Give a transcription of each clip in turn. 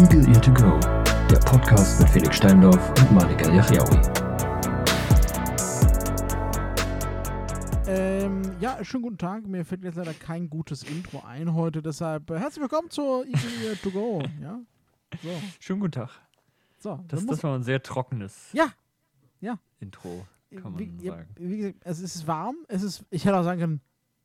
Eagle Ear to Go, der Podcast mit Felix Steindorf und Malik El-Yachiaoui. Ähm, ja, schönen guten Tag. Mir fällt jetzt leider kein gutes Intro ein heute, deshalb äh, herzlich willkommen zur Eagle Ear to Go. Ja, so, Schönen guten Tag. so. Das, das war ein sehr trockenes ja, Intro, kann man wie, ja, sagen. wie gesagt, es ist warm. Es ist, ich hätte auch sagen können,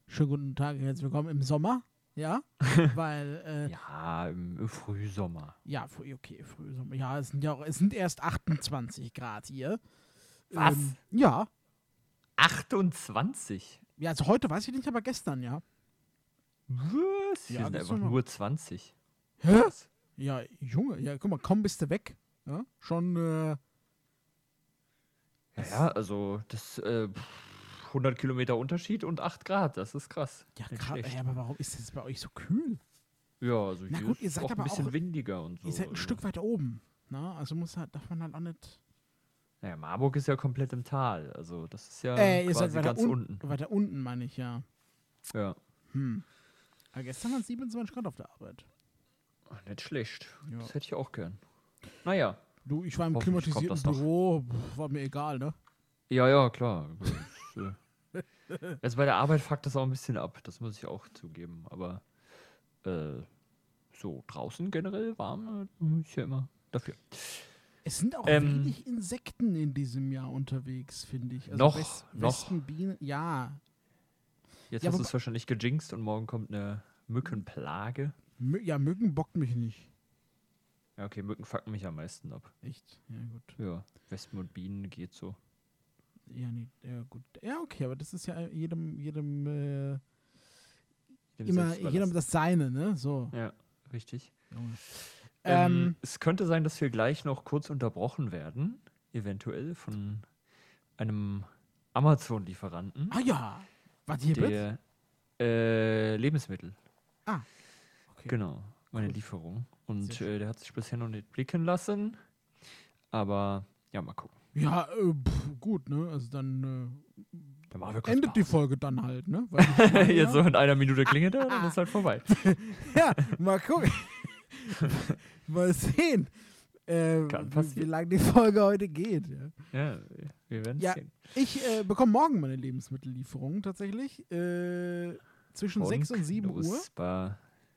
schönen guten Tag, herzlich willkommen im Sommer. Ja, weil äh, Ja, im Frühsommer. Ja, früh, okay, Frühsommer. Ja, es sind ja auch, es sind erst 28 Grad hier. Was? Ähm, ja. 28? Ja, also heute weiß ich nicht, aber gestern, ja. Was? Hier Ja, sind einfach nur 20. Hä? Was? Ja, Junge, ja, guck mal, kaum bist du weg. Ja, schon, äh, Ja, ja, also das äh, 100 Kilometer Unterschied und 8 Grad, das ist krass. ja, schlecht. ey, aber warum ist es bei euch so kühl? Ja, also Na hier gut, ihr seid auch aber ein bisschen auch- windiger und so. Ihr seid ein also. Stück weiter oben. Na, also muss halt, darf man halt auch nicht. Naja, Marburg ist ja komplett im Tal, also das ist ja äh, ihr quasi seid weiter ganz un unten. Weiter unten, meine ich, ja. Ja, Hm. Aber gestern waren es 27 Grad auf der Arbeit. Ach, nicht schlecht. Ja. Das hätte ich auch gern. Naja, Du, ich war im klimatisierten. Büro, war mir egal, ne? Ja, ja, klar. Also bei der Arbeit fuckt das auch ein bisschen ab, das muss ich auch zugeben. Aber äh, so draußen generell warm äh, ist ja immer dafür. Es sind auch Ähm, wenig Insekten in diesem Jahr unterwegs, finde ich. Also Noch, Wes noch. Wespenbienen, ja. Jetzt Ja, hast du es wahrscheinlich gejinxt und morgen kommt eine Mückenplage. Mü ja, Mücken bockt mich nicht. Ja, okay, Mücken fucken mich am meisten ab. Echt? Ja, gut. Ja, Wespen und Bienen geht so. Ja, nee, ja, gut. Ja, okay, aber das ist ja jedem, jedem, äh, Dem immer, jedem das Seine, ne? So. Ja, richtig. Ähm, Ähm, es könnte sein, dass wir gleich noch kurz unterbrochen werden, eventuell von einem Amazon-Lieferanten. ah ja. Warte, hier bitte? der äh, Lebensmittel. Okay. Genau, meine Cool. Lieferung. Und äh, der hat sich bisher noch nicht blicken lassen. Aber ja, mal gucken. Ja, äh, pff, gut, ne? Also dann Dann äh, kurz endet die. Folge dann halt, ne? Weil Jetzt so in einer Minute klingelt er, dann ist halt vorbei. ja, mal gucken. mal sehen. Äh, wie, wie lange die Folge heute geht. Ja. Ja, wir werden Ja. sehen. Ich äh, bekomme morgen meine Lebensmittellieferung tatsächlich. Äh, zwischen 6 und 7 Uhr.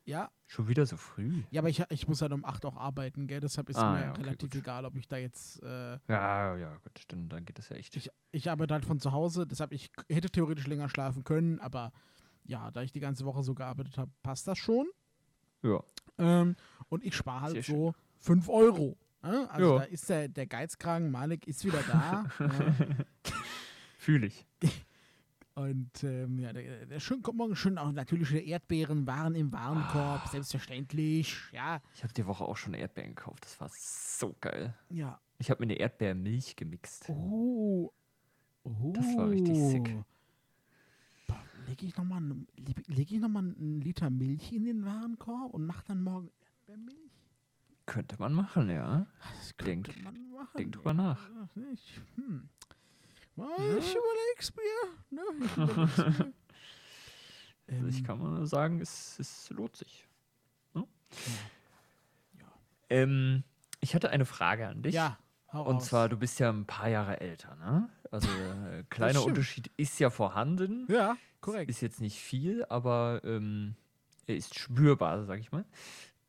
Ja. Schon wieder so früh. Ja, aber ich, ich muss halt um 8 auch arbeiten, gell? Deshalb ist Ah, mir ja, okay, relativ gut. egal, ob ich da jetzt. Äh, Ja, ja, gut, dann, dann geht das ja echt. ich, ich arbeite halt von zu Hause, deshalb ich hätte theoretisch länger schlafen können, aber ja, da ich die ganze Woche so gearbeitet habe, passt das schon. ja. Ähm, und ich spare halt Sehr schön. so 5 Euro. Ne? Also Ja. da ist der, der Geizkragen, Malik ist wieder da. ja. Fühle ich. Und ähm, ja, der, der schön, kommt morgen schön auch natürlich wieder Erdbeeren, Waren im Warenkorb, Ah. selbstverständlich. Ja, Ich habe die Woche auch schon Erdbeeren gekauft. Das war so geil. ja. Ich habe mir eine Erdbeermilch gemixt. Oh. oh. Das war richtig sick. Lege ich nochmal leg ich noch mal einen Liter Milch in den Warenkorb und mach dann morgen Erdbeermilch? Könnte man machen, ja. Das Denk- könnte man machen. denk drüber nach. Hm. Ja. Ich überleg's mir. Ne? Ich überleg's mir. Also ich Ähm, kann mal sagen, es, es lohnt sich. Hm? Ja. Ähm, ich hatte eine Frage an dich. ja, hau Und raus. zwar, du bist ja ein paar Jahre älter, ne? Also äh, kleiner. Unterschied ist ja vorhanden. Ja, korrekt. Ist jetzt nicht viel, aber ähm, er ist spürbar, sag ich mal.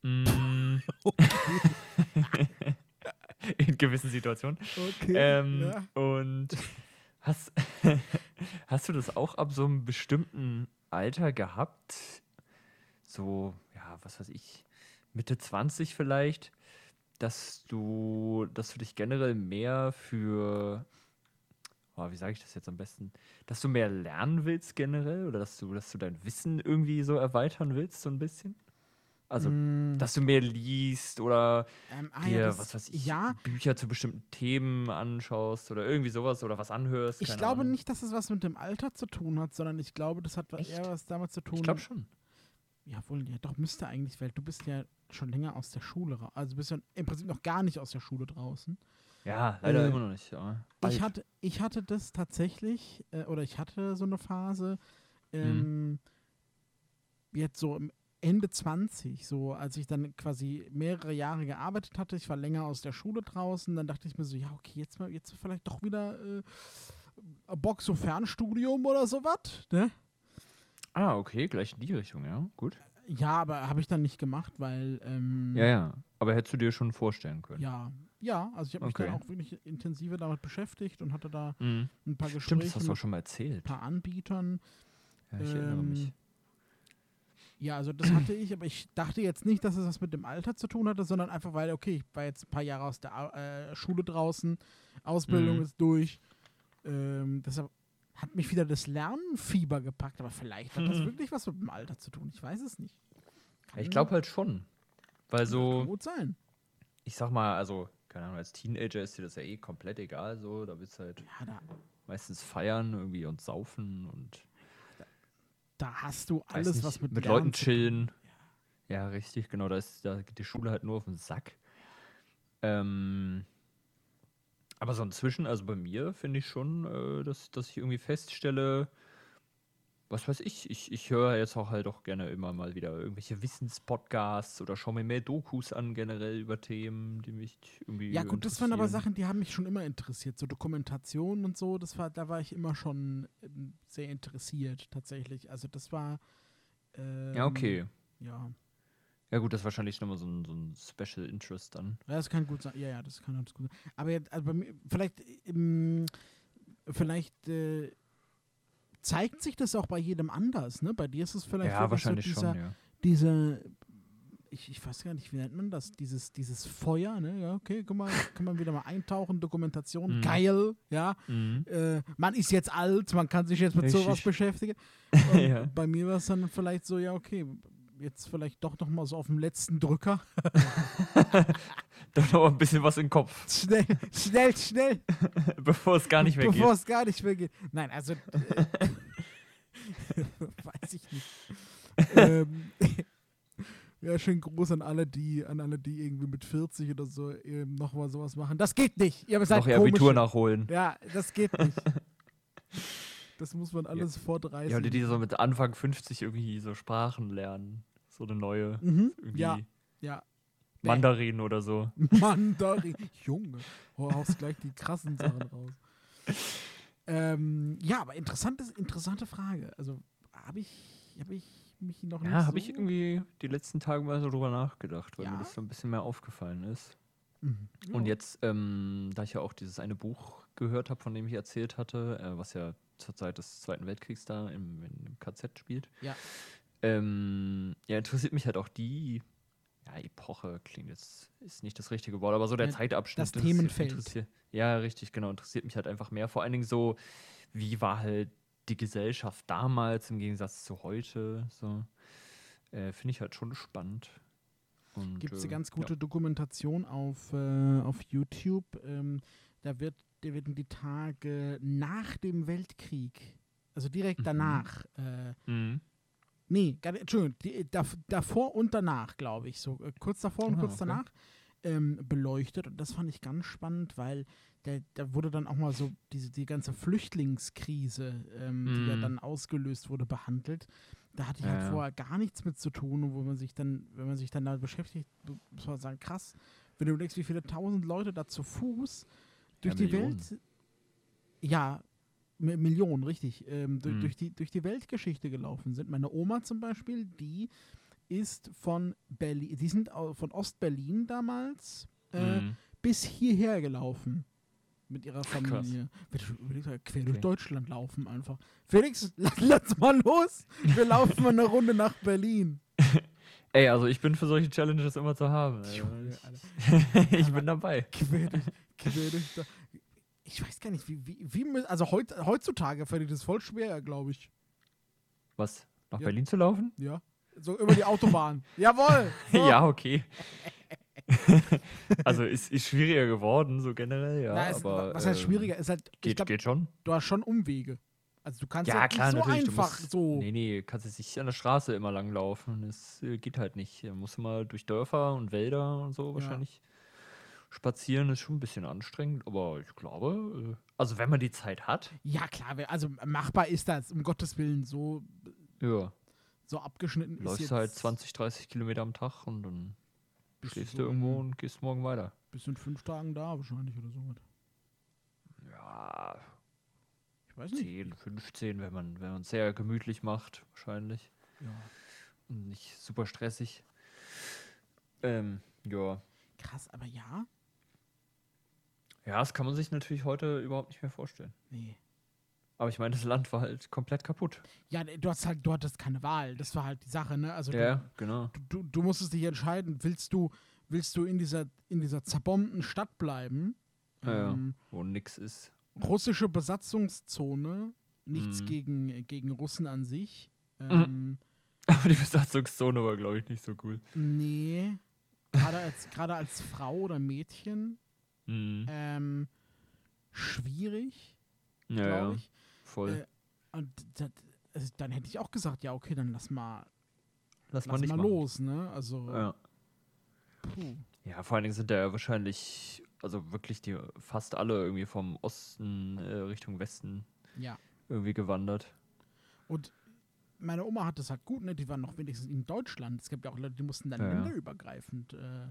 Mm. In gewissen Situationen. Okay. Ähm, ja. Und hast, hast du das auch ab so einem bestimmten Alter gehabt? So, ja, was weiß ich, Mitte 20 vielleicht, dass du, dass du dich generell mehr für, oh, wie sage ich das jetzt am besten, dass du mehr lernen willst generell oder dass du, dass du dein Wissen irgendwie so erweitern willst, so ein bisschen? Also, Mm, dass du mehr liest oder ähm, ah, dir, ja, was weiß ich, Ja, Bücher zu bestimmten Themen anschaust oder irgendwie sowas oder was anhörst. ich glaube Ahnung. nicht, dass es was mit dem Alter zu tun hat, sondern ich glaube, das hat Echt? eher was damit zu tun. Ich glaube schon. Ja, wohl, ja, doch müsste eigentlich, weil du bist ja schon länger aus der Schule raus. Also bist ja im Prinzip noch gar nicht aus der Schule draußen. Ja, leider Äh, immer noch nicht. Aber Ich hatte, ich hatte das tatsächlich, äh, oder ich hatte so eine Phase, Mhm. ähm, jetzt so im Ende 20, so als ich dann quasi mehrere Jahre gearbeitet hatte. Ich war länger aus der Schule draußen. Dann dachte ich mir so, ja, okay, jetzt mal, jetzt vielleicht doch wieder äh, Bock so Fernstudium oder sowas, ne? Ah, okay, gleich in die Richtung, ja, gut. Ja, aber habe ich dann nicht gemacht, weil ähm, Ja, ja. Aber hättest du dir schon vorstellen können? ja, ja, also ich habe mich Okay. dann auch wirklich intensiver damit beschäftigt und hatte da Mhm. ein paar Stimmt, Gespräche das hast du auch schon mal ein erzählt. paar Anbietern. Ja, ich erinnere mich. Ja, also das hatte ich, aber ich dachte jetzt nicht, dass es was mit dem Alter zu tun hatte, sondern einfach, weil, okay, ich war jetzt ein paar Jahre aus der äh, Schule draußen, Ausbildung Mhm. ist durch. Ähm, deshalb hat mich wieder das Lernfieber gepackt, aber vielleicht hat das Mhm. wirklich was mit dem Alter zu tun. Ich weiß es nicht. Ja, Ich glaube halt schon. Weil Kann so, gut sein. ich sag mal, also, keine Ahnung, als Teenager ist dir das ja eh komplett egal, so. Da willst du halt Ja, meistens feiern irgendwie und saufen und da hast du alles, nicht, was mit, mit Leuten chillen. Ja, richtig, genau. Da, ist, da geht die Schule halt nur auf den Sack. Ähm, aber so inzwischen, also bei mir finde ich schon, äh, dass, dass ich irgendwie feststelle, was weiß ich, ich, ich höre jetzt auch halt auch gerne immer mal wieder irgendwelche Wissenspodcasts oder schaue mir mehr Dokus an generell über Themen, die mich irgendwie Ja, gut, das waren aber. Sachen, die haben mich schon immer interessiert. So Dokumentationen und so, das war, da war ich immer schon ähm, sehr interessiert, tatsächlich. Also das war. Ähm, Ja, okay. Ja. Ja gut, das ist wahrscheinlich nochmal so ein, so ein Special Interest dann. ja, das kann gut sein. Ja, ja, das kann ganz gut sein. Aber jetzt, also bei mir, vielleicht, ähm, vielleicht äh, zeigt sich das auch bei jedem anders, ne? Bei dir ist es vielleicht ja, wahrscheinlich so dieser, schon, ja. diese, ich, ich weiß gar nicht, wie nennt man das? Dieses, dieses Feuer, ne? Ja, okay, guck mal, kann man wieder mal eintauchen, Dokumentation, Mhm. geil, ja. Mhm. Äh, man ist jetzt alt, man kann sich jetzt mit Richtig. sowas beschäftigen. Ja. Bei mir war es dann vielleicht so, ja, okay, jetzt vielleicht doch noch mal so auf dem letzten Drücker. Doch noch ein bisschen was im Kopf, Schnell, schnell, schnell, bevor es gar nicht mehr bevor geht. es gar nicht mehr geht. Nein, also, äh, weiß ich nicht. ähm, ja, schön groß an alle, die, an alle, die irgendwie mit 40 oder so ähm, noch mal sowas machen. Das geht nicht. Ihr seid Noch ihr Abitur nachholen. Ja, das geht nicht. Das muss man alles vor 30. Ja, oder die so mit Anfang 50 irgendwie so Sprachen lernen. So eine neue. Mhm. Irgendwie Ja, ja. Mandarin oder so. Mandarin. Junge, hau haust gleich die krassen Sachen raus. Ähm, ja, aber interessantes, interessante Frage. Also habe ich, hab ich mich noch nicht Ja, so habe ich irgendwie die letzten Tage mal so drüber nachgedacht, weil Ja? mir das so ein bisschen mehr aufgefallen ist. Mhm. Und Ja. jetzt, ähm, da ich ja auch dieses eine Buch gehört habe, von dem ich erzählt hatte, äh, was ja zur Zeit des Zweiten Weltkriegs da im, im KZ spielt, Ja. Ähm, ja, interessiert mich halt auch die, ja, Epoche klingt jetzt, ist nicht das richtige Wort, aber so der Ja, Zeitabschnitt. das Themenfeld. Ja, richtig, genau, interessiert mich halt einfach mehr. Vor allen Dingen so, wie war halt die Gesellschaft damals im Gegensatz zu heute, so. Äh, Finde ich halt schon spannend. Gibt es äh, eine ganz ja. gute Dokumentation auf, äh, auf YouTube. Ähm, da wird, da werden die Tage nach dem Weltkrieg, also direkt Mhm. danach, äh, Mhm. Nee, gar nicht, Entschuldigung, die, dav- davor und danach, glaube ich. So äh, kurz davor und Ah, kurz okay. danach ähm, beleuchtet. Und das fand ich ganz spannend, weil da, da wurde dann auch mal so diese, die ganze Flüchtlingskrise, ähm, die ja Mhm. dann ausgelöst wurde, behandelt. Da hatte ich Ja, halt ja. vorher gar nichts mit zu tun. Und wo man sich dann, wenn man sich dann da beschäftigt, muss man sagen, krass, wenn du denkst, wie viele tausend Leute da zu Fuß durch die Millionen. Welt. Ja, Millionen, richtig. Ähm, durch, Mhm. durch, die, durch die Weltgeschichte gelaufen sind. Meine Oma zum Beispiel, die ist von Berlin, die sind von Ostberlin damals äh, Mhm. bis hierher gelaufen. Mit ihrer Familie. Überlegt, quer durch Okay. Deutschland laufen einfach. Felix, lass, mal los. Wir laufen mal eine Runde nach Berlin. Ey, also ich bin für solche Challenges immer zu haben. ich bin dabei. Quer durch, quer durch. Ich weiß gar nicht, wie, wie, wie also heut, heutzutage fällt das voll schwer, glaube ich. Was? Nach Ja. Berlin zu laufen? Ja. So über die Autobahn. Jawohl. So. Ja, okay. also ist, ist schwieriger geworden, so generell, ja. Na, es, aber, was heißt ähm, schwieriger? Ist halt, Geht, glaub, geht schon. du hast schon Umwege. Also du kannst Ja, halt klar, nicht so natürlich. du einfach musst, so. Nee, nee, kannst jetzt nicht an der Straße immer lang laufen. Das äh, geht halt nicht. Da musst du mal durch Dörfer und Wälder und so wahrscheinlich spazieren. Ist schon ein bisschen anstrengend, aber ich glaube, äh, also wenn man die Zeit hat, Ja, klar, also machbar ist das, um Gottes Willen, so, ja. so abgeschnitten ist Läufst jetzt du halt 20, 30 Kilometer am Tag und dann schläfst du irgendwo und gehst morgen weiter. Bist in fünf Tagen da wahrscheinlich oder so. Ja, Ich weiß nicht. 10, 15, wenn man wenn man es sehr gemütlich macht, wahrscheinlich. Ja. Und nicht super stressig. Ähm, ja. Krass, aber ja? Ja, das kann man sich natürlich heute überhaupt nicht mehr vorstellen. Nee. Aber ich meine, das Land war halt komplett kaputt. Ja, du hast halt, du hattest keine Wahl. Das war halt die Sache, ne? Also Ja, genau. du, du, du musstest dich entscheiden, willst du, willst du in dieser, in dieser zerbombten Stadt bleiben? Ja, ja. Ähm, Wo nix ist. russische Besatzungszone, nichts Mhm. gegen, gegen Russen an sich. Ähm, Aber die Besatzungszone war, glaube ich, nicht so cool. Nee. Gerade als, gerade als Frau oder Mädchen Mhm. ähm, schwierig, ja, glaube ja, ich. voll. Äh, Und das, also dann hätte ich auch gesagt, ja, okay, dann lass mal, Lass mal lass nicht mal machen. los, ne? Also, Ja. puh. ja, vor allen Dingen sind da ja wahrscheinlich, also wirklich die fast alle irgendwie vom Osten äh, Richtung Westen Ja. irgendwie gewandert. Und meine Oma hat das halt gut, ne? Die waren noch wenigstens in Deutschland. Es gibt ja auch Leute, die mussten dann ja. länderübergreifend äh,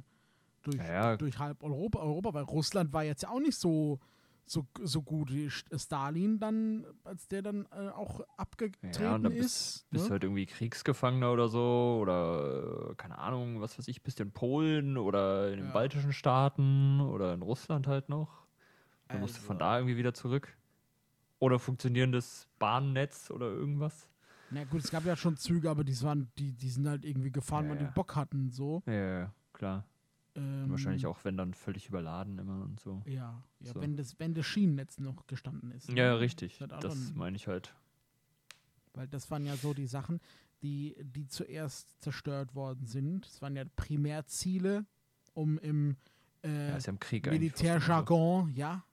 durch, Ja, ja. durch halb Europa, Europa, weil Russland war jetzt ja auch nicht so, so, so gut wie St- Stalin dann, als der dann äh, auch abgetreten Ja, und dann ist. bist, ne? halt irgendwie Kriegsgefangener oder so oder äh, keine Ahnung, was weiß ich, bist du in Polen oder in den Ja. baltischen Staaten oder in Russland halt noch. Dann musst du von Also- da irgendwie wieder zurück. Oder funktionierendes Bahnnetz oder irgendwas. Na gut, es gab ja schon Züge, aber die, waren, die, die sind halt irgendwie gefahren, Ja, weil die Bock hatten, so. Ja, klar. Ähm, wahrscheinlich auch, wenn dann völlig überladen immer und so. Ja, ja So. wenn, das, wenn das Schienennetz noch gestanden ist. Ja, ne? richtig. Das meine ich halt. Weil das waren ja so die Sachen, die, die zuerst zerstört worden sind. Das waren ja Primärziele, um im Ja, äh, ist ja im Militärjargon, ja.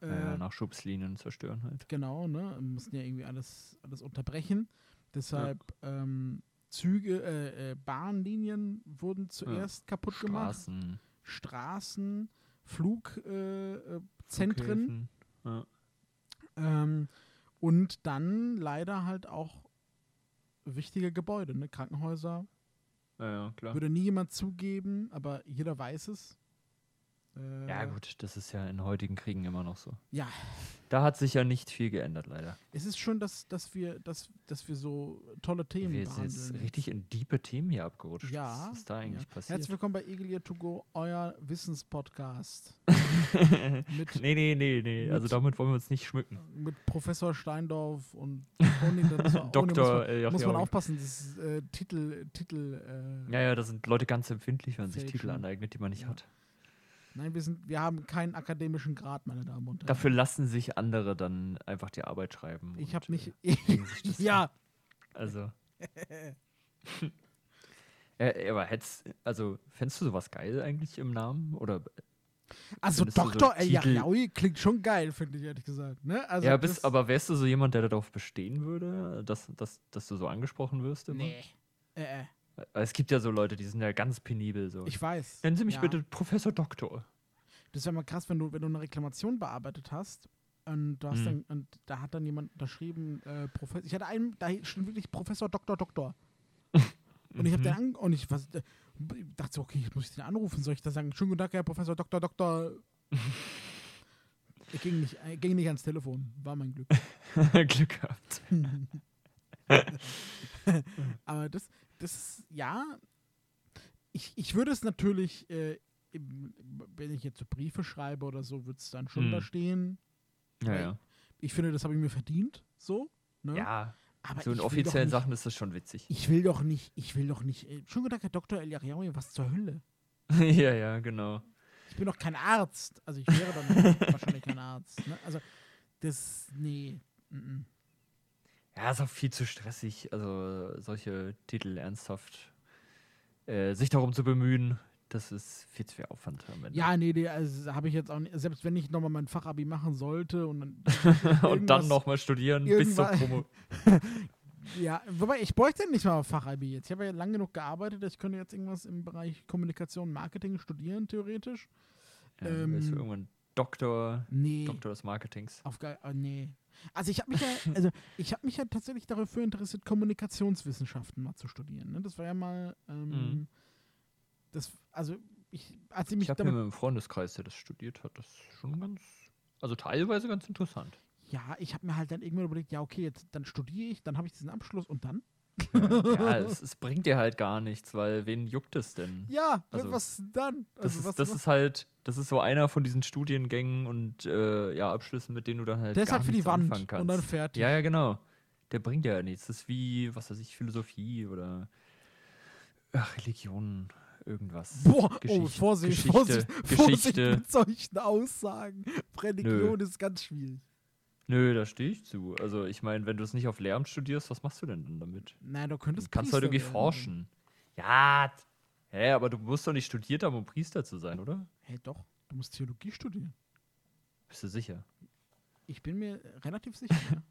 So. Äh, Ja, ja, Nachschubslinien zerstören halt. Genau, ne? Mussten ja irgendwie alles, alles unterbrechen. Deshalb ähm, Züge, äh, äh, Bahnlinien wurden zuerst kaputt gemacht. Straßen, Straßen, Flugzentren äh, äh. Ja. ähm, und dann leider halt auch wichtige Gebäude, ne? Krankenhäuser. ja, ja, klar. Würde nie jemand zugeben, aber jeder weiß es. Äh, Ja, gut, das ist ja in heutigen Kriegen immer noch so. Ja, Da hat sich ja nicht viel geändert, leider. es ist schön, dass, dass, wir, dass, dass wir so tolle Themen Wir sind jetzt richtig in diepe Themen hier abgerutscht. Ja, Was ist da eigentlich ja. passiert? Herzlich willkommen bei Egelia to go, euer Wissenspodcast. mit, nee, nee, nee, nee. Also mit- damit wollen wir uns nicht schmücken. mit Professor Steindorf und ohne, das war, Dr. Muss man, El muss man aufpassen, das ist äh, Titel, Titel. Äh, Ja, ja, da sind Leute ganz empfindlich, wenn man sich. Titel aneignet, die man nicht Ja. hat. Nein, wir, sind, wir haben keinen akademischen Grad, meine Damen und Herren. Dafür lassen sich andere dann einfach die Arbeit schreiben. ich habe mich. Äh, ja. Also. äh, aber hättest, also, fändest du sowas geil eigentlich im Namen? Oder also findest du so Yachyaoui klingt schon geil, finde ich ehrlich gesagt. Ne? Also ja, bist, aber wärst du so jemand, der darauf bestehen würde, dass, dass, dass du so angesprochen wirst? Immer? Nee. Äh, äh, Es gibt ja so Leute, die sind ja ganz penibel so. ich weiß. Nennen Sie mich ja. bitte Professor Doktor. Das wäre mal krass, wenn du, wenn du eine Reklamation bearbeitet hast und du hast Mhm. dann, und da hat dann jemand unterschrieben, äh, Professor, ich hatte einen, da stand wirklich Professor Doktor Doktor. Und ich habe Mhm. den an, und ich was, äh, ich dachte so, okay, jetzt muss ich den anrufen, soll ich da sagen, schönen guten Tag, Herr Professor Doktor Doktor. er ging nicht, er ging nicht ans Telefon, war mein Glück. Glück gehabt. Aber das, das, ja, ich, ich würde es natürlich, äh, wenn ich jetzt so Briefe schreibe oder so, würde es dann schon Mhm. da stehen. Ja, ja. Ich finde, das habe ich mir verdient, so. Ne? Ja, aber so in offiziellen nicht, Sachen ist das schon witzig. Ich will doch nicht, ich will doch nicht. Äh, guten Tag, Herr Dr. El Yariaoui, was zur Hölle? ja, ja, genau. Ich bin doch kein Arzt. Also ich wäre dann wahrscheinlich kein Arzt. Ne? Also das, nee. mm, mm. Ja, ist auch viel zu stressig, also solche Titel ernsthaft äh, sich darum zu bemühen, das ist viel zu viel Aufwand am Ende. Ja, nee, nee, also habe ich jetzt auch nicht, selbst wenn ich nochmal mein Fachabi machen sollte und dann. Und dann nochmal studieren bis zur Promo. Ja, wobei ich bräuchte nicht mal Fachabi jetzt. Ich habe ja lang genug gearbeitet, ich könnte jetzt irgendwas im Bereich Kommunikation, Marketing studieren, theoretisch. Ja, Ähm, ähm, irgendwann Doktor, Nee. Doktor des Marketings. Auf gar, ah, nee. Also ich habe mich ja, also ich habe mich ja tatsächlich dafür interessiert, Kommunikationswissenschaften mal zu studieren. Ne? Das war ja mal, ähm, Mhm. das, also ich, als ich mich Ich habe mit einem Freundeskreis, der das studiert hat, das ist schon ganz, also teilweise ganz interessant. ja, ich habe mir halt dann irgendwann überlegt, ja okay, jetzt dann studiere ich, dann habe ich diesen Abschluss und dann? Ja, es, es bringt dir halt gar nichts, weil wen juckt es denn? Ja, Also, was dann? Das, Also, ist, was, das was? ist halt, das ist so einer von diesen Studiengängen und äh, ja, Abschlüssen, mit denen du dann halt der ist halt für die Wand anfangen kannst. und dann fertig. Ja, ja, genau. Der bringt ja nichts. Das ist wie, was weiß ich, Philosophie oder ach, Religion, irgendwas. Boah, oh, Geschichte- Vorsicht, Geschichte, Vorsicht, Vorsicht Geschichte. mit solchen Aussagen. Religion ist ganz schwierig. Nö, da stehe ich zu. Also ich meine, wenn du es nicht auf Lehramt studierst, was machst du denn dann damit? Nein, du Du könntest kannst halt Priester irgendwie werden. forschen. Ja, hä, aber du musst doch nicht studiert haben, um Priester zu sein, oder? Hey, doch, du musst Theologie studieren. Bist du sicher? Ich bin mir relativ sicher.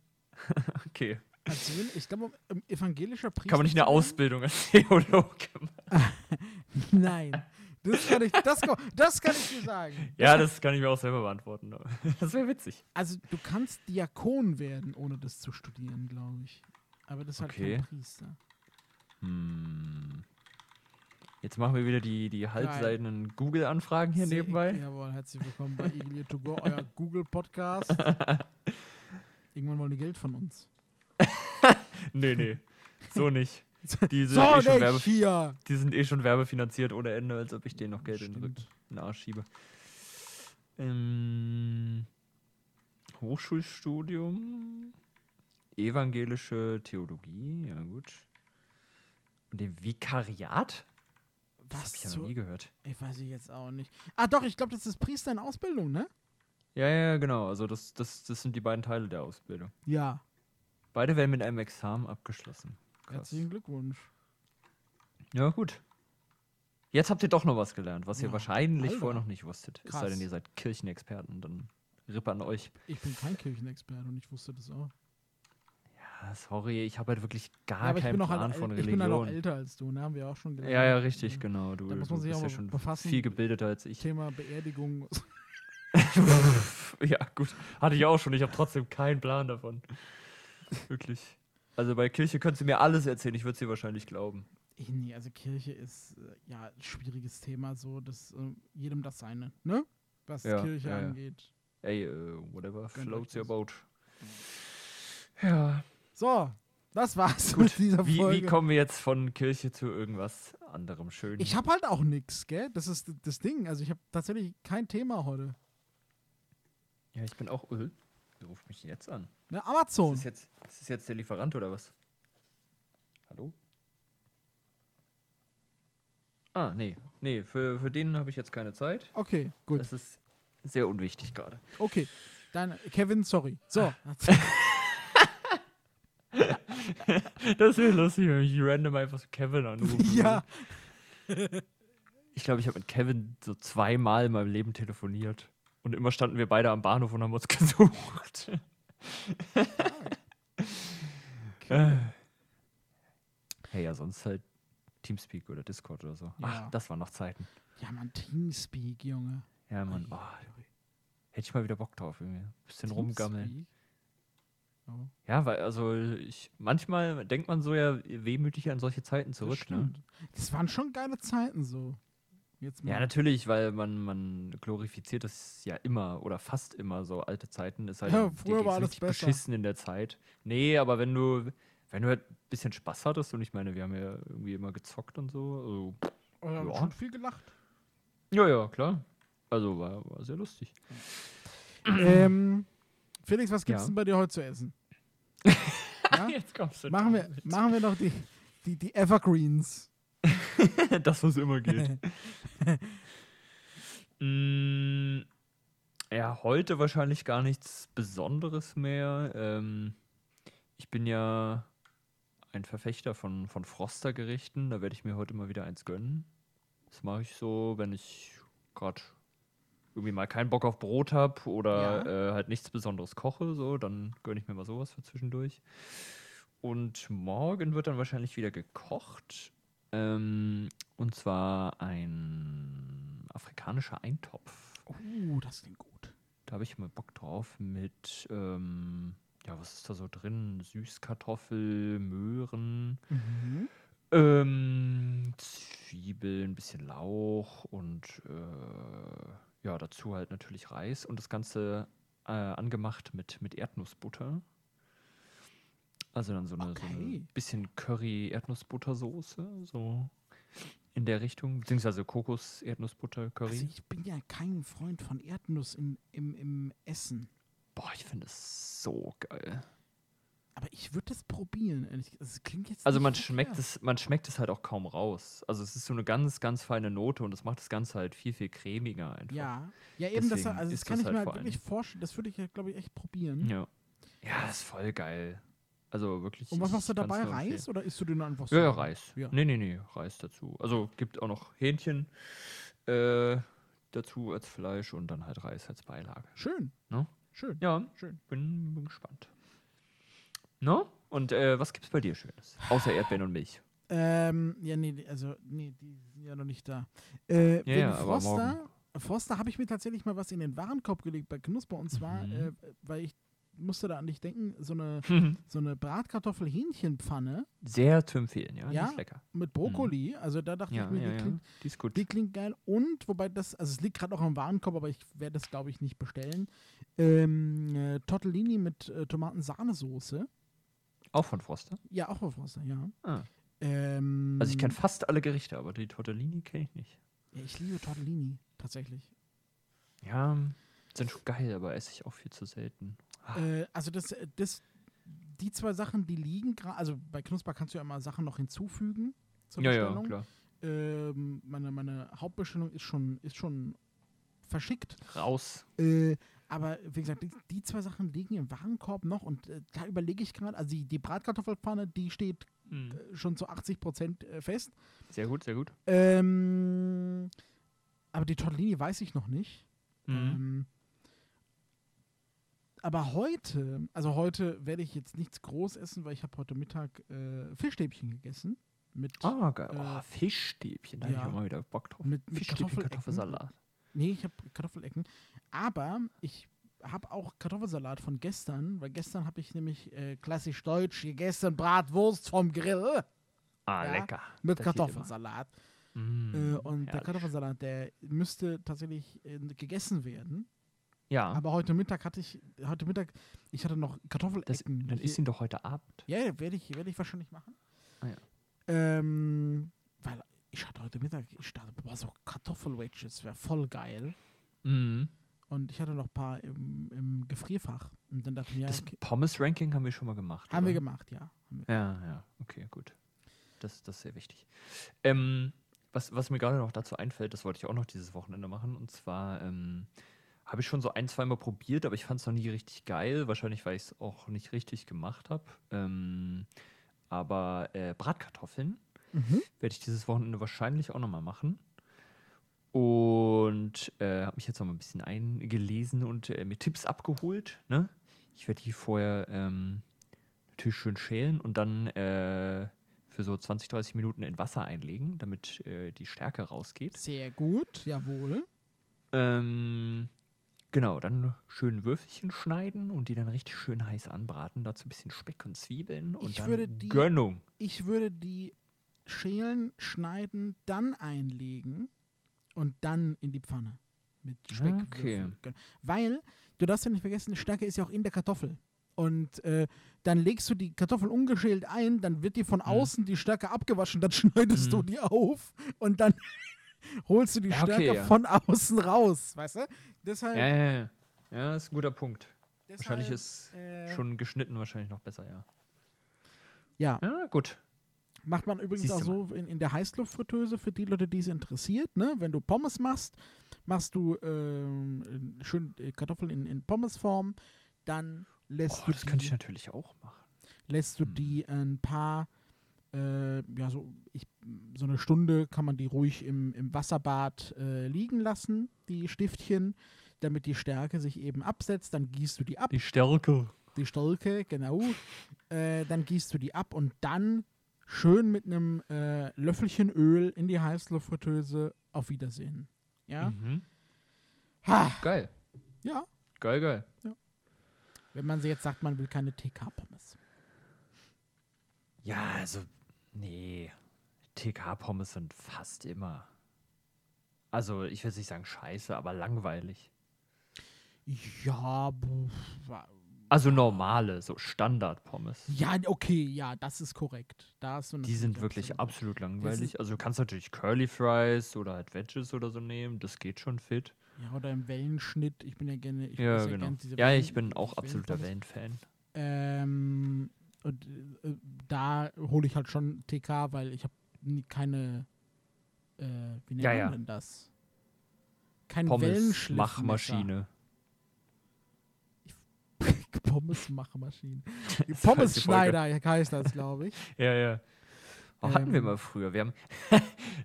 Okay. Also, ich glaube, um evangelischer Priester. Kann man nicht eine Ausbildung als Theologe machen? Nein. Das kann ich, das, das kann ich dir sagen. Ja, das kann ich mir auch selber beantworten. Das wäre witzig. Also, du kannst Diakon werden, ohne das zu studieren, glaube ich. Aber das ist halt Okay. kein Priester. Hm. Jetzt machen wir wieder die, die halbseidenen Google-Anfragen hier Sehr- nebenbei. Jawohl, herzlich willkommen bei Eagle to Go, euer Google-Podcast. Irgendwann wollen die Geld von uns. Nee, nee. So nicht. Die sind, So, eh schon werbe, die sind eh schon werbefinanziert ohne Ende, als ob ich denen noch Geld in den, Stimmt. Rücken, in den Arsch schiebe. Ähm, Hochschulstudium, evangelische Theologie, ja gut. Und dem Vikariat? Das Was habe ich ja zur- noch nie gehört. Ich weiß ich jetzt auch nicht. Ah, doch, ich glaube, das ist Priester in Ausbildung, ne? Ja, ja, ja, genau. Also das, das, das sind die beiden Teile der Ausbildung. Ja. Beide werden mit einem Examen abgeschlossen. Krass. Herzlichen Glückwunsch. Ja, gut. Jetzt habt ihr doch noch was gelernt, was ihr Ja, wahrscheinlich Alter. vorher noch nicht wusstet. Es sei Krass. denn, ihr seid Kirchenexperten, dann Rippe an euch. Ich bin kein Kirchenexperte und ich wusste das auch. Ja, sorry, ich habe halt wirklich gar Ja, keinen Plan halt, von äl- ich bin halt auch Religion. älter als du, ne? Haben wir auch schon gelernt. ja, ja, richtig, Ja. genau. Du, Da muss man sich bist auch ja schon befassen. viel gebildeter als ich. Thema Beerdigung. ja, gut. Hatte ich auch schon. Ich habe trotzdem keinen Plan davon. Wirklich. Also bei Kirche könntest du mir alles erzählen. Ich würde sie wahrscheinlich glauben. Eh, nee, also Kirche ist äh, ja ein schwieriges Thema, so dass äh, jedem das seine, ne? Was Ja, Kirche ja, ja. angeht. Ey, äh, whatever Gönnt floats your boat. Ja. So, das war's mit dieser Wie, Folge. wie kommen wir jetzt von Kirche zu irgendwas anderem Schönen? ich habe halt auch nix, gell? Das ist das Ding. Also ich habe tatsächlich kein Thema heute. ja, ich bin auch. Äh, wer ruft mich denn jetzt an? Ne? Ist Amazon. das, jetzt, ist das jetzt der Lieferant oder was? Hallo? Ah, nee. Nee, für, für den habe ich jetzt keine Zeit. Okay, gut. Das ist sehr unwichtig gerade. Okay. Dann, Kevin, sorry. So. Das wäre lustig, wenn ich random einfach so Kevin anrufe. ja. Ich glaube, ich habe mit Kevin so zweimal in meinem Leben telefoniert. Und immer standen wir beide am Bahnhof und haben uns gesucht. Äh. hey, ja, sonst halt Teamspeak oder Discord oder so. Ja. Ach, das waren noch Zeiten. Ja, man, Teamspeak, Junge. Ja, Mann. Oh, hätte ich mal wieder Bock drauf, irgendwie. Bisschen rumgammeln. Teamspeak? Oh, Ja, weil, also ich, manchmal denkt man so ja wehmütig an solche Zeiten das zurück, ne? stimmt. Das waren schon geile Zeiten so. Jetzt Ja, mal. natürlich, weil man, man glorifiziert das ja immer oder fast immer so alte Zeiten. Ist halt, Ja, früher war alles richtig besser. beschissen in der Zeit. Nee, aber wenn du, wenn du halt ein bisschen Spaß hattest und ich meine, wir haben ja irgendwie immer gezockt und so. Also, Oh, wir haben ja. schon viel gelacht. ja, ja, klar. Also war, war sehr lustig. ähm, Felix, was gibt's Ja. denn bei dir heute zu essen? ja? Jetzt kommst du Machen wir, machen wir doch die, die, die Evergreens. das, was immer geht. Mm, ja, heute wahrscheinlich gar nichts Besonderes mehr. Ähm, ich bin ja ein Verfechter von, von Frostergerichten. Da werde ich mir heute mal wieder eins gönnen. Das mache ich so, wenn ich gerade irgendwie mal keinen Bock auf Brot habe oder äh, halt nichts Besonderes koche, so, dann gönne ich mir mal sowas für zwischendurch. Und morgen wird dann wahrscheinlich wieder gekocht. Ähm, und zwar ein afrikanischer Eintopf. Oh, das klingt gut. Da habe ich mal Bock drauf mit ähm, ja, was ist da so drin? Süßkartoffel, Möhren, Mhm. ähm, Zwiebeln, ein bisschen Lauch und äh, ja, dazu halt natürlich Reis und das Ganze äh, angemacht mit, mit Erdnussbutter. Also dann so eine, so eine Okay. bisschen Curry-Erdnussbuttersoße, so in der Richtung, beziehungsweise Kokos-Erdnussbutter-Curry. Also ich bin ja kein Freund von Erdnuss in, im, im Essen. Boah, ich finde es so geil. Aber ich würde das probieren. ehrlich Also nicht man schmeckt es, man schmeckt es halt auch kaum raus. Also es ist so eine ganz, ganz feine Note und das macht das Ganze halt viel, viel cremiger einfach. Ja, ja eben, das, also das kann das ich halt mir halt wirklich vorstellen. Das würde ich, ja, glaube ich, echt probieren. Ja. Ja, ist voll geil. Also wirklich. Und was machst du dabei? Reis oder isst du den einfach so? Ja, ja, Reis. Ja. Nee, nee, nee, Reis dazu. Also gibt auch noch Hähnchen äh, dazu als Fleisch und dann halt Reis als Beilage. Schön. Ne? Schön. Ja, Schön. bin, bin gespannt. No? Und äh, was gibt's bei dir Schönes? Außer Erdbeeren und Milch. Ähm, ja, nee, die- also, nee, die sind ja noch nicht da. Äh, ja, aber Froster, Froster habe ich mir tatsächlich mal was in den Warenkorb gelegt bei Knusper und zwar, Mhm. äh, weil ich musste da an dich denken, so eine, so eine Bratkartoffel-Hähnchenpfanne Sehr zu empfehlen, ja. Ja? ist lecker. mit Brokkoli. Also da dachte Mhm. Ja, ich mir, ja, die, klingt, Die ist gut. die klingt geil. Und, wobei das, also es liegt gerade auch im Warenkorb, aber ich werde das, glaube ich, nicht bestellen. Ähm, äh, Tortellini mit äh, Tomatensahnesoße. auch von Froster. Ja, auch bei Froster, ja. Ah. Ähm, Also ich kenne fast alle Gerichte, aber die Tortellini kenne ich nicht. Ja, ich liebe Tortellini, tatsächlich. Ja, sind schon geil, aber esse ich auch viel zu selten. Äh, also das, äh, das, die zwei Sachen, die liegen gerade, also bei Knusper kannst du ja immer Sachen noch hinzufügen zur ja, ja, Bestellung. klar. Ähm, meine, meine Hauptbestellung ist schon, ist schon verschickt. Raus. Äh, aber wie gesagt, die, die zwei Sachen liegen im Warenkorb noch und äh, da überlege ich gerade, also die, die Bratkartoffelpfanne, die steht Mhm. äh, schon zu 80 Prozent äh, fest. Sehr gut, sehr gut. Ähm, aber die Tortellini weiß ich noch nicht. Mhm. Ähm, aber heute, also heute werde ich jetzt nichts groß essen, weil ich habe heute Mittag äh, Fischstäbchen gegessen. Mit, Ah, geil. äh, oh, Fischstäbchen, da ja. habe ich auch mal wieder Bock drauf. mit, mit Fischstäbchen, Kartoffelecken. Kartoffelsalat. Nee, ich habe Kartoffelecken. Aber ich habe auch Kartoffelsalat von gestern, weil gestern habe ich nämlich äh, klassisch deutsch gegessen Bratwurst vom Grill Ah, Ja, lecker. mit Das Kartoffelsalat. immer. Mm, Äh, und der herrlich. Kartoffelsalat, der müsste tatsächlich äh, gegessen werden. Ja, Aber heute Mittag hatte ich, heute Mittag, ich hatte noch das, Kartoffelecken. dann hier- isst ihn doch heute Abend. Ja, ja, werde ich, werde ich wahrscheinlich machen. Ah, ja. Ähm, weil ich hatte heute Mittag, ich dachte, boah, so Kartoffelwedges wäre voll geil. Mhm. Und ich hatte noch ein paar im, im Gefrierfach. Und dann dachte ich mir, ja, Das okay, Pommes-Ranking haben wir schon mal gemacht. haben wir oder? gemacht, ja. Wir. Ja, ja, okay, gut. Das, das ist sehr wichtig. Ähm, was, was mir gerade noch dazu einfällt, das wollte ich auch noch dieses Wochenende machen. Und zwar ähm, habe ich schon so ein, zweimal probiert, aber ich fand es noch nie richtig geil. Wahrscheinlich, weil ich es auch nicht richtig gemacht habe. Ähm, aber äh, Bratkartoffeln Mhm. werde ich dieses Wochenende wahrscheinlich auch nochmal machen. Und äh, habe mich jetzt noch mal ein bisschen eingelesen und äh, mir Tipps abgeholt. Ne? Ich werde die vorher ähm, natürlich schön schälen und dann äh, für so 20, 30 Minuten in Wasser einlegen, damit äh, die Stärke rausgeht. Sehr gut, jawohl. Ähm, genau, dann schön Würfelchen schneiden und die dann richtig schön heiß anbraten. Dazu ein bisschen Speck und Zwiebeln und Ich dann würde die- Gönnung. Ich würde die schälen, schneiden, dann einlegen und dann in die Pfanne. Mit Speck. Okay. Weil, du darfst ja nicht vergessen, die Stärke ist ja auch in der Kartoffel. Und äh, dann legst du die Kartoffel ungeschält ein, dann wird dir von außen die Stärke abgewaschen, dann schneidest du Mhm. die auf und dann holst du die Ja, okay, Stärke ja. von außen raus, weißt du? Deshalb, Ja, ja, ja. Ja, ist ein guter Punkt. deshalb Wahrscheinlich ist äh, schon geschnitten wahrscheinlich noch besser, ja. ja, Ja, gut. Macht man übrigens Siehst auch so in, in der Heißluftfritteuse für die Leute, die es interessiert. Ne? Wenn du Pommes machst, machst du ähm, schön äh, Kartoffeln in, in Pommesform, dann lässt, Oh, du, das die, könnte ich natürlich auch machen. lässt du Hm. die ein paar, äh, ja, so, ich, so eine Stunde kann man die ruhig im, im Wasserbad äh, liegen lassen, die Stiftchen, damit die Stärke sich eben absetzt. Dann gießt du die ab Die Stärke. die Stolke, genau. Äh, dann gießt du die ab und dann schön mit einem äh, Löffelchen Öl in die Heißluftfritteuse. Auf Wiedersehen. Ja? Mhm. Ha! Geil. Ja. Geil, geil. Wenn man sie jetzt sagt, man will keine TK-Pommes. Ja, also, nee. TK-Pommes sind fast immer. Also, ich will nicht sagen scheiße, aber langweilig. Ja, Also normale, so Standard-Pommes. ja, okay, ja, das ist korrekt. Da hast du Die sind wirklich absolut- absolut langweilig. Also du kannst natürlich Curly Fries oder halt Wedges oder so nehmen, das geht schon fit. Ja, oder im Wellenschnitt. Ich bin ja gerne. Ich Ja, genau. gern diese Ja, ich bin auch absoluter. Wellenfan. Ähm, und äh, da hole ich halt schon TK, weil ich habe keine, äh, wie nennt Ja, man ja. denn das? Kein Pommes Wellenschliffmesser. Machmaschine. Pommes-Machmaschine. Pommes-Schneider heißt das, glaube ich. Ja, ja. Oh, hatten wir Ähm. mal früher. Wir haben.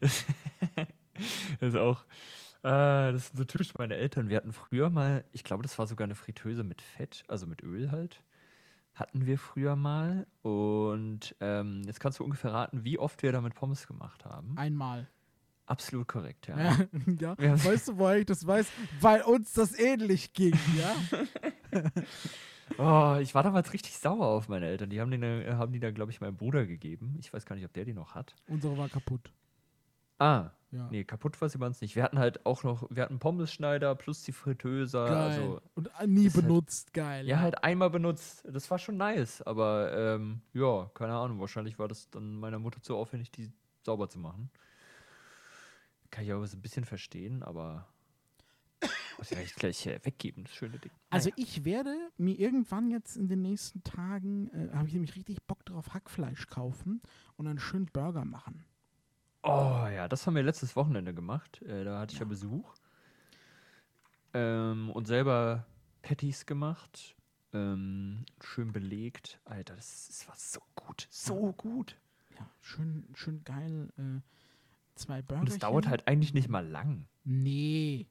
das ist auch. Äh, das ist so typisch meine Eltern. Wir hatten früher mal, ich glaube, das war sogar eine Fritteuse mit Fett, also mit Öl halt. Hatten wir früher mal. Und ähm, jetzt kannst du ungefähr raten, wie oft wir damit Pommes gemacht haben. Einmal. Absolut korrekt, ja. Ja, ja. Weißt du, woher ich das weiß? Weil uns das ähnlich ging, ja? Oh, ich war damals richtig sauer auf meine Eltern. Die haben die, ne- haben die dann, glaube ich, meinem Bruder gegeben. Ich weiß gar nicht, ob der die noch hat. Unsere war kaputt. Ah, Ja. nee, kaputt war sie bei uns nicht. Wir hatten halt auch noch, wir hatten Pommes-Schneider plus die Fritteuse. Geil. Also, Und äh, nie halt- benutzt, geil. ja, halt einmal benutzt. Das war schon nice. Aber ähm, ja, keine Ahnung. Wahrscheinlich war das dann meiner Mutter zu aufwendig, die sauber zu machen. Kann ich aber so ein bisschen verstehen, aber muss ich gleich, gleich äh, weggeben, das schöne Ding. Also Naja. ich werde mir irgendwann jetzt in den nächsten Tagen, äh, habe ich nämlich richtig Bock drauf, Hackfleisch kaufen und einen schönen Burger machen. Oh ja, das haben wir letztes Wochenende gemacht. Äh, da hatte ich ja, Ja. Besuch. Ähm, und selber Patties gemacht. Ähm, schön belegt. Alter, das, das war so gut. So gut. Ja, schön, schön geil. Äh, zwei Burger. Und es dauert halt eigentlich nicht mal lang. Nee.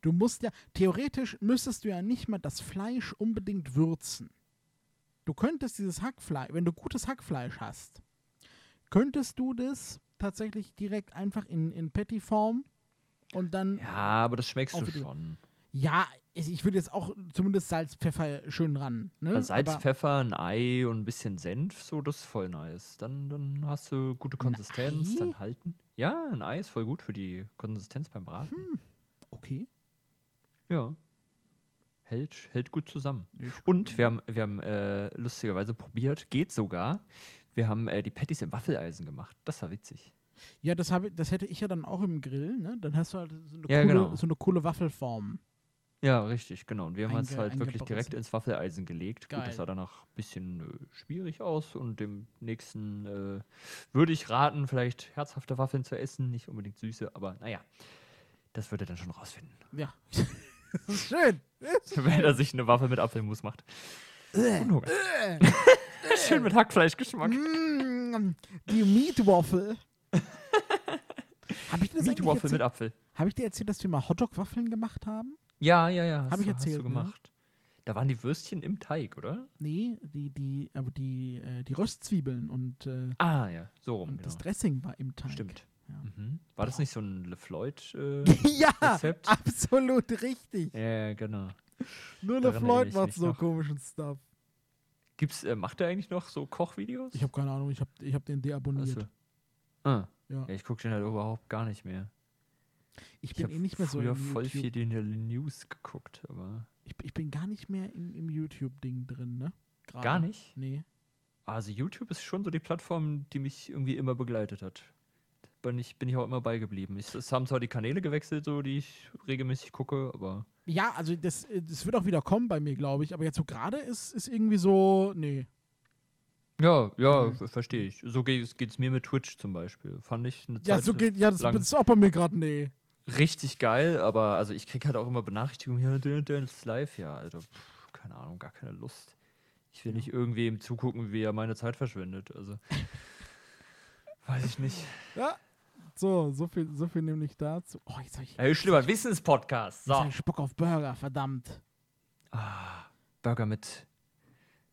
Du musst ja, theoretisch müsstest du ja nicht mal das Fleisch unbedingt würzen. Du könntest dieses Hackfleisch, wenn du gutes Hackfleisch hast, könntest du das tatsächlich direkt einfach in, in Patty-Form und dann Ja, aber das schmeckst du schon. Ja, ich ich würde jetzt auch zumindest Salz, Pfeffer schön ran. Ne? Salz, Aber Pfeffer, ein Ei und ein bisschen Senf, so, das ist voll nice. Dann, dann hast du gute Konsistenz, dann halten. Ja, ein Ei ist voll gut für die Konsistenz beim Braten. Okay. Ja. Hält, hält gut zusammen. Und wir haben, wir haben äh, lustigerweise probiert, geht sogar. Wir haben äh, die Patties im Waffeleisen gemacht. Das war witzig. Ja, das, habe, das hätte ich ja dann auch im Grill, ne? Dann hast du halt so eine, Ja, coole, genau. so eine coole Waffelform. Ja, richtig, genau. Und wir haben uns Einge- halt wirklich direkt ins Waffeleisen gelegt. Gut, Geil. das sah danach ein bisschen äh, schwierig aus und dem nächsten äh, würde ich raten, vielleicht herzhafte Waffeln zu essen, nicht unbedingt süße, aber naja, das würde er dann schon rausfinden, Ja. das ist schön. wenn er sich eine Waffe mit Apfelmus macht. Und Hunger. Schön mit Hackfleischgeschmack. Mm, die Meatwaffel. Habe ich, dir das eigentlich Meatwaffel mit erzählt- Apfel. hab ich dir erzählt, dass wir mal Hotdog-Waffeln gemacht haben? Ja, ja, ja. Hab hast ich du- hast erzählt, du ne? gemacht. Da waren die Würstchen im Teig, oder? Nee, die, die, aber die, äh, die Röstzwiebeln und, äh, Ah, ja, so rum, und genau. das Dressing war im Teig. Stimmt. Ja. Mhm. War das nicht so ein LeFloid? Äh, ja, absolut richtig. ja, genau. Nur LeFloid macht so komischen Stuff. Gibt's, äh, macht er eigentlich noch so Kochvideos? Ich habe keine Ahnung, ich habe ich hab den deabonniert. Achso. Ah, Ja. ja, ich gucke den halt überhaupt gar nicht mehr. Ich Ich bin habe eh nicht mehr so früher im voll YouTube. viel in der News geguckt, aber Ich, ich bin gar nicht mehr im, im YouTube-Ding drin, ne? Gerade. gar nicht. Nee. Also YouTube ist schon so die Plattform, die mich irgendwie immer begleitet hat. Bin ich, bin ich auch immer beigeblieben. Ich, es haben zwar die Kanäle gewechselt, so die ich regelmäßig gucke, aber Ja, also das, äh, das wird auch wieder kommen bei mir, glaube ich. Aber jetzt so gerade ist, ist irgendwie so, nee. ja, ja, Mhm. ver- verstehe ich. So geht es mir mit Twitch zum Beispiel. Fand ich eine Ja, Zeit so geht, ja, das, das ist auch bei mir gerade, nee. richtig geil, aber also ich kriege halt auch immer Benachrichtigungen, ja, der, der ist live, ja, also pff, keine Ahnung, gar keine Lust. Ich will nicht irgendwem zugucken, wie er meine Zeit verschwendet, also weiß ich nicht. Ja. So, so viel, so viel nämlich dazu. Oh, jetzt habe ich, Hey, schlimmer Wissenspodcast. jetzt hab So. ich Bock auf Burger, verdammt. Ah, Burger mit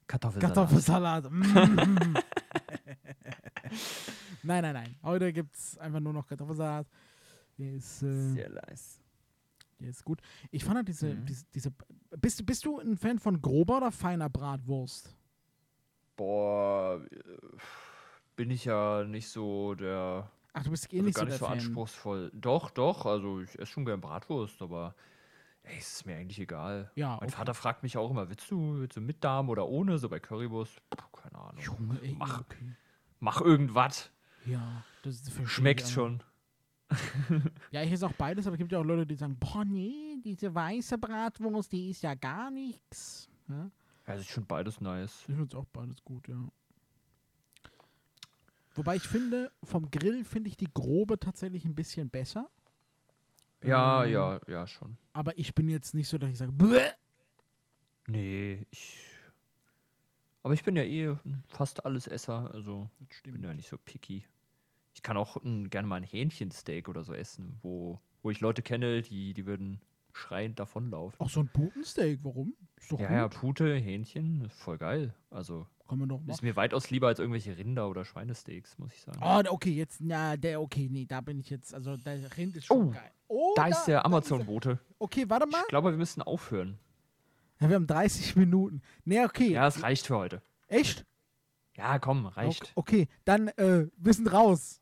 Kartoffelsalat. Kartoffelsalat. Mm. nein, nein, nein. Heute gibt es einfach nur noch Kartoffelsalat. Der ist, äh, Sehr nice. Der ist gut. Ich fand halt diese, Mhm. diese, diese bist, bist du ein Fan von grober oder feiner Bratwurst? Boah, äh, bin ich ja nicht so der. Ach, du bist eh Also nicht gar so nicht so Fan. anspruchsvoll. Doch, doch, also ich esse schon gern Bratwurst, aber ey, es ist mir eigentlich egal. Ja, Mein okay. Vater fragt mich auch immer, willst du, willst du mit Darm oder ohne? So bei Currywurst. Puh, keine Ahnung. Junge, ey, Mach. okay. Mach irgendwas. Ja, das ist ich Schmeckt schon. Ja, ich esse auch beides, aber es gibt ja auch Leute, die sagen, boah, nee, diese weiße Bratwurst, die ist ja gar nichts. Ja? Also ich finde beides nice. Ich finde auch beides gut, ja. Wobei ich finde, vom Grill finde ich die grobe tatsächlich ein bisschen besser. Ja, Ähm, ja, ja, schon. Aber ich bin jetzt nicht so, dass ich sage, Bäh! Nee, ich. Aber ich bin ja eh fast alles Esser, also ich bin ja nicht so picky. Ich kann auch mm, gerne mal ein Hähnchensteak oder so essen, wo, wo ich Leute kenne, die, die würden schreiend davonlaufen. Auch so ein Putensteak, warum? Ist doch Ja, gut. ja, Pute, Hähnchen, voll geil. Also Kann man doch ist machen. mir weitaus lieber als irgendwelche Rinder- oder Schweinesteaks, muss ich sagen. Oh, okay, jetzt, na, der, okay, nee, da bin ich jetzt, also der Rind ist schon Oh, geil. Oh, da ist der er. Amazon-Bote. Okay, warte mal. Ich glaube, wir müssen aufhören. Ja, wir haben 30 Minuten. Nee, okay. Ja, es reicht für heute. Echt? Ja, komm, reicht. Okay, okay, dann, äh, wir sind raus.